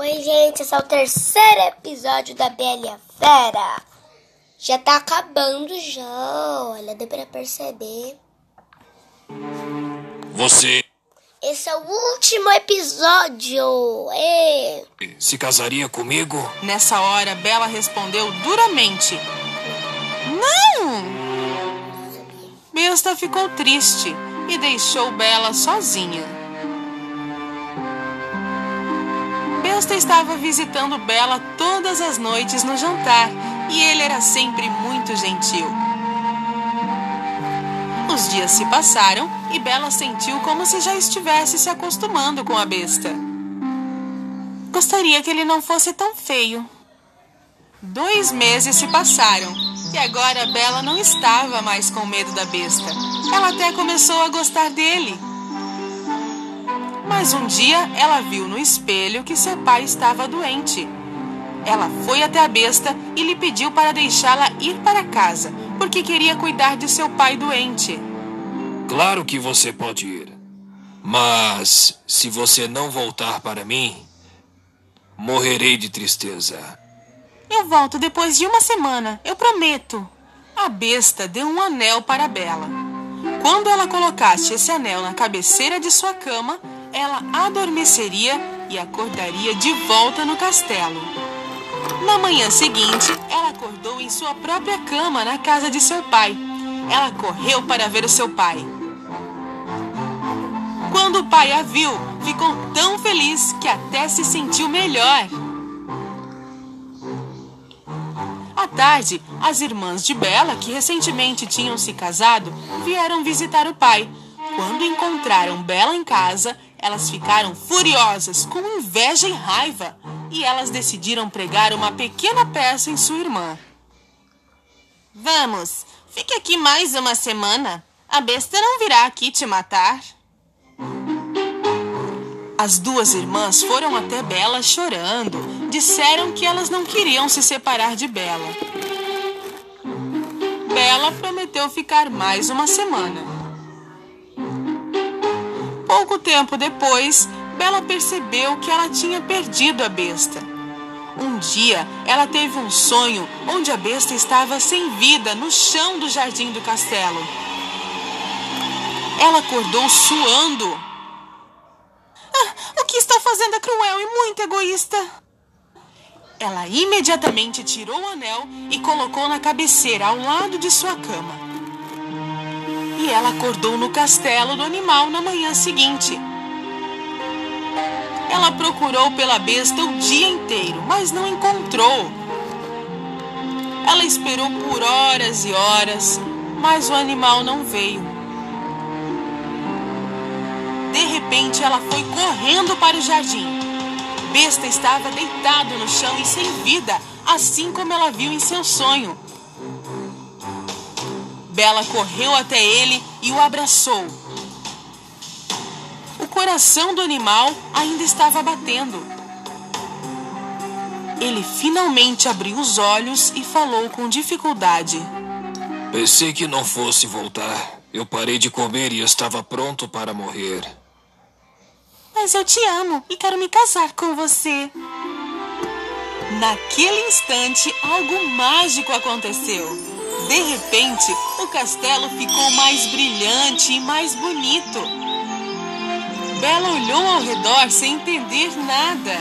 Oi, gente, esse é o terceiro episódio da Bela Fera. Já tá acabando já, olha, deu pra perceber. Você Esse é o último episódio. É. se casaria comigo? Nessa hora, Bela respondeu duramente: Não! Besta ficou triste e deixou Bela sozinha. Besta estava visitando Bela todas as noites no jantar e ele era sempre muito gentil. Os dias se passaram e Bela sentiu como se já estivesse se acostumando com a besta. Gostaria que ele não fosse tão feio. Dois meses se passaram e agora Bela não estava mais com medo da besta. Ela até começou a gostar dele. Mas um dia ela viu no espelho que seu pai estava doente. Ela foi até a besta e lhe pediu para deixá-la ir para casa, porque queria cuidar de seu pai doente. Claro que você pode ir. Mas se você não voltar para mim, morrerei de tristeza. Eu volto depois de uma semana, eu prometo. A besta deu um anel para Bela. Quando ela colocasse esse anel na cabeceira de sua cama, ela adormeceria e acordaria de volta no castelo. Na manhã seguinte, ela acordou em sua própria cama na casa de seu pai. Ela correu para ver o seu pai. Quando o pai a viu, ficou tão feliz que até se sentiu melhor. À tarde, as irmãs de Bela, que recentemente tinham se casado, vieram visitar o pai. Quando encontraram Bela em casa, elas ficaram furiosas, com inveja e raiva, e elas decidiram pregar uma pequena peça em sua irmã. Vamos, fique aqui mais uma semana. A besta não virá aqui te matar. As duas irmãs foram até Bela chorando. Disseram que elas não queriam se separar de Bela. Bela prometeu ficar mais uma semana. Pouco tempo depois, Bela percebeu que ela tinha perdido a besta. Um dia, ela teve um sonho onde a besta estava sem vida no chão do jardim do castelo. Ela acordou suando. Ah, o que está fazendo é cruel e muito egoísta. Ela imediatamente tirou o anel e colocou na cabeceira ao lado de sua cama. E ela acordou no castelo do animal na manhã seguinte. Ela procurou pela besta o dia inteiro, mas não encontrou. Ela esperou por horas e horas, mas o animal não veio. De repente, ela foi correndo para o jardim. Besta estava deitado no chão e sem vida, assim como ela viu em seu sonho. Bela correu até ele e o abraçou. O coração do animal ainda estava batendo. Ele finalmente abriu os olhos e falou com dificuldade. Pensei que não fosse voltar. Eu parei de comer e estava pronto para morrer. Mas eu te amo e quero me casar com você. Naquele instante, algo mágico aconteceu. De repente, o castelo ficou mais brilhante e mais bonito. Bela olhou ao redor sem entender nada.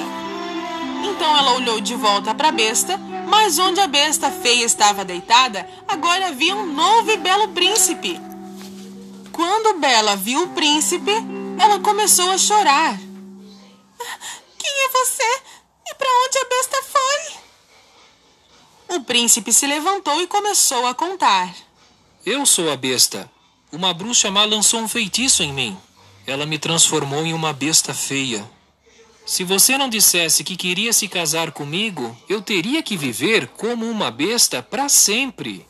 Então ela olhou de volta para a besta, mas onde a besta feia estava deitada, agora havia um novo e belo príncipe. Quando Bela viu o príncipe, ela começou a chorar. Quem é você? E para onde a besta foi? O príncipe se levantou e começou a contar. Eu sou a besta. Uma bruxa má lançou um feitiço em mim. Ela me transformou em uma besta feia. Se você não dissesse que queria se casar comigo, eu teria que viver como uma besta para sempre.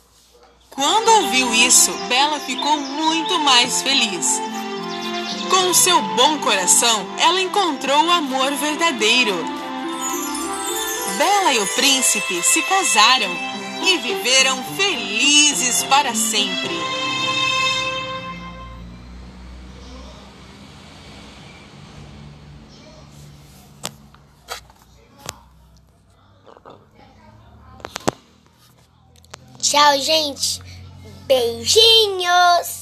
Quando ouviu isso, Bela ficou muito mais feliz. Com seu bom coração, ela encontrou o amor verdadeiro. Bela e o príncipe se casaram e viveram felizes para sempre. Tchau, gente. Beijinhos!